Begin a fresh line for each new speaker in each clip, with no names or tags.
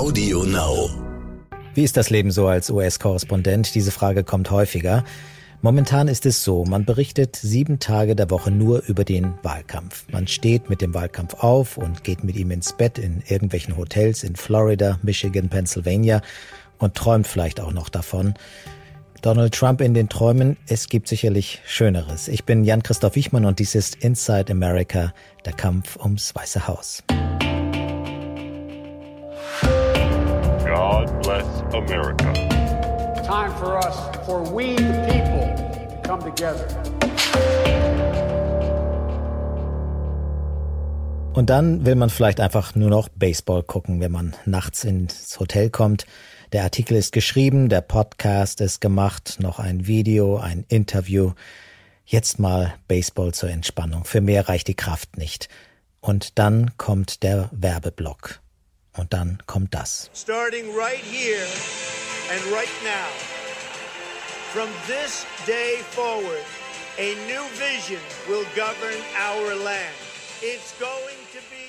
Audio Now.
Wie ist das Leben so als US-Korrespondent? Diese Frage kommt häufiger. Momentan ist es so, man berichtet sieben Tage der Woche nur über den Wahlkampf. Man steht mit dem Wahlkampf auf und geht mit ihm ins Bett in irgendwelchen Hotels in Florida, Michigan, Pennsylvania und träumt vielleicht auch noch davon. Donald Trump in den Träumen, es gibt sicherlich Schöneres. Ich bin Jan-Christoph Wichmann und dies ist Inside America, der Kampf ums Weiße Haus.
God bless America.
Time for us, for we the people, to come together.
Und dann will man vielleicht einfach nur noch Baseball gucken, wenn man nachts ins Hotel kommt. Der Artikel ist geschrieben, der Podcast ist gemacht, noch ein Video, ein Interview. Jetzt mal Baseball zur Entspannung. Für mehr reicht die Kraft nicht. Und dann kommt der Werbeblock. Und dann kommt das.
Starting right here and right now. From this day forward, a new vision will govern our land. It's going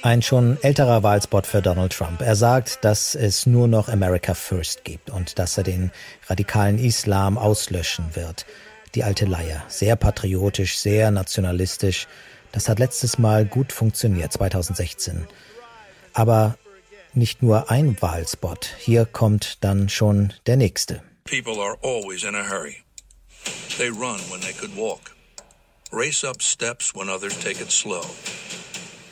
ein schon älterer Wahlspot für Donald Trump. Er sagt, dass es nur noch America First gibt und dass er den radikalen Islam auslöschen wird. Die alte Leier. Sehr patriotisch, sehr nationalistisch. Das hat letztes Mal gut funktioniert, 2016. Aber nicht nur ein Wahlspot. Hier kommt dann schon der nächste.
People are always in a hurry. They run when they could walk. Race up steps when others take it slow.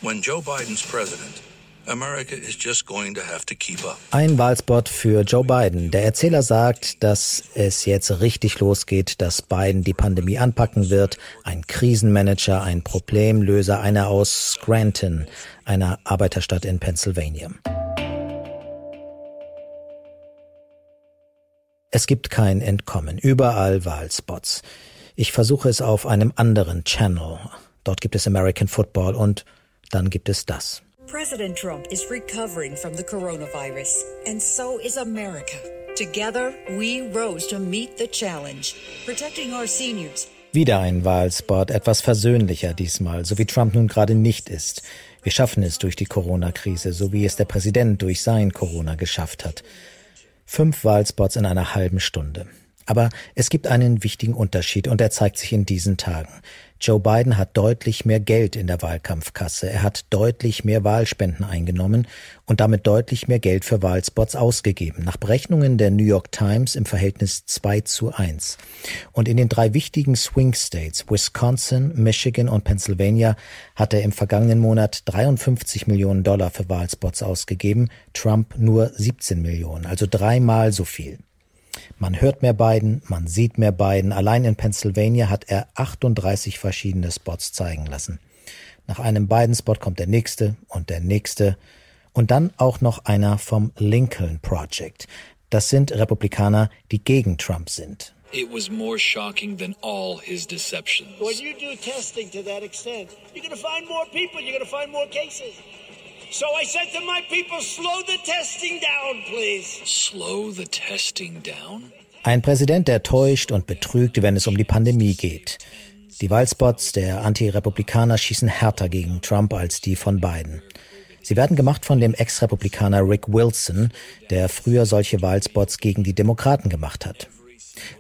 When Joe Biden's president, America is just going to have to keep up.
Ein Wahlspot für Joe Biden. Der Erzähler sagt, dass es jetzt richtig losgeht, dass Biden die Pandemie anpacken wird. Ein Krisenmanager, ein Problemlöser, einer aus Scranton, einer Arbeiterstadt in Pennsylvania. Es gibt kein Entkommen. Überall Wahlspots. Ich versuche es auf einem anderen Channel. Dort gibt es American Football und dann gibt es das.
President Trump is recovering from the coronavirus, and so is America. Together, we rose to meet the challenge, protecting our seniors.
Wieder ein Wahlspot, etwas versöhnlicher diesmal, so wie Trump nun gerade nicht ist. Wir schaffen es durch die Corona-Krise, so wie es der Präsident durch sein Corona geschafft hat. Fünf Wahlspots in einer halben Stunde. Aber es gibt einen wichtigen Unterschied und er zeigt sich in diesen Tagen. Joe Biden hat deutlich mehr Geld in der Wahlkampfkasse. Er hat deutlich mehr Wahlspenden eingenommen und damit deutlich mehr Geld für Wahlspots ausgegeben. Nach Berechnungen der New York Times im Verhältnis 2 zu 1. Und in den drei wichtigen Swing States, Wisconsin, Michigan und Pennsylvania, hat er im vergangenen Monat 53 Millionen Dollar für Wahlspots ausgegeben, Trump nur 17 Millionen, also dreimal so viel. Man hört mehr Biden, man sieht mehr Biden. Allein in Pennsylvania hat er 38 verschiedene Spots zeigen lassen. Nach einem Biden-Spot kommt der nächste und der nächste. Und dann auch noch einer vom Lincoln Project. Das sind Republikaner, die gegen Trump sind.
It was more shocking than all his deceptions.
When you do testing to that extent, you're going to find more people, you're going to find more cases. So I said to my people, slow the testing down, please.
Slow the testing down?
Ein Präsident, der täuscht und betrügt, wenn es um die Pandemie geht. Die Wahlspots der Antirepublikaner schießen härter gegen Trump als die von Biden. Sie werden gemacht von dem Ex-Republikaner Rick Wilson, der früher solche Wahlspots gegen die Demokraten gemacht hat.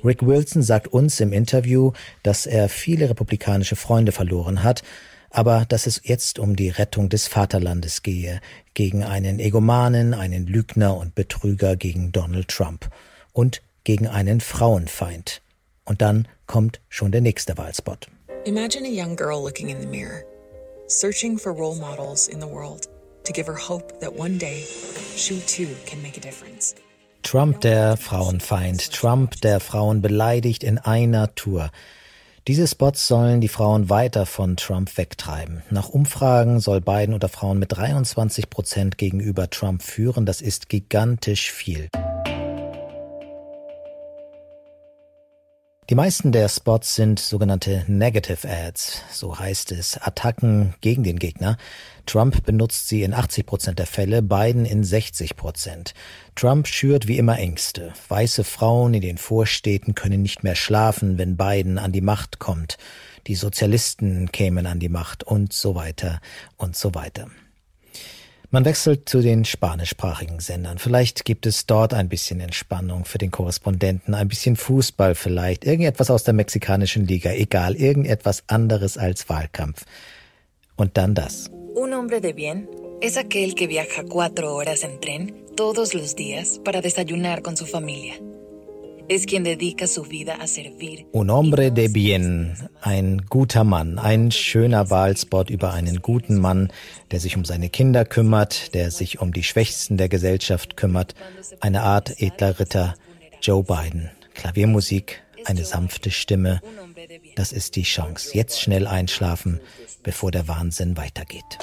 Rick Wilson sagt uns im Interview, dass er viele republikanische Freunde verloren hat, aber dass es jetzt um die Rettung des Vaterlandes gehe, gegen einen Egomanen, einen Lügner und Betrüger gegen Donald Trump und gegen einen Frauenfeind. Und dann kommt schon der nächste Wahlspot.
Imagine a young girl looking in the mirror, searching for role models in the world to give her hope that one day she too can make a difference.
Trump der Frauenfeind, Trump der Frauen beleidigt in einer Tour. Diese Spots sollen die Frauen weiter von Trump wegtreiben. Nach Umfragen soll Biden unter Frauen mit 23 Prozent gegenüber Trump führen. Das ist gigantisch viel. Die meisten der Spots sind sogenannte Negative Ads, so heißt es, Attacken gegen den Gegner. Trump benutzt sie in 80 Prozent der Fälle, Biden in 60 Prozent. Trump schürt wie immer Ängste. Weiße Frauen in den Vorstädten können nicht mehr schlafen, wenn Biden an die Macht kommt. Die Sozialisten kämen an die Macht und so weiter und so weiter. Man wechselt zu den spanischsprachigen Sendern. Vielleicht gibt es dort ein bisschen Entspannung für den Korrespondenten, ein bisschen Fußball vielleicht, irgendetwas aus der mexikanischen Liga, egal, irgendetwas anderes als Wahlkampf. Und dann das.
Un hombre de bien es aquel que viaja cuatro horas en tren todos los días para desayunar con su familia.
Un hombre de bien, ein guter Mann, ein schöner Wahlspot über einen guten Mann, der sich um seine Kinder kümmert, der sich um die Schwächsten der Gesellschaft kümmert, eine Art edler Ritter, Joe Biden. Klaviermusik, eine sanfte Stimme. Das ist die Chance. Jetzt schnell einschlafen, bevor der Wahnsinn weitergeht.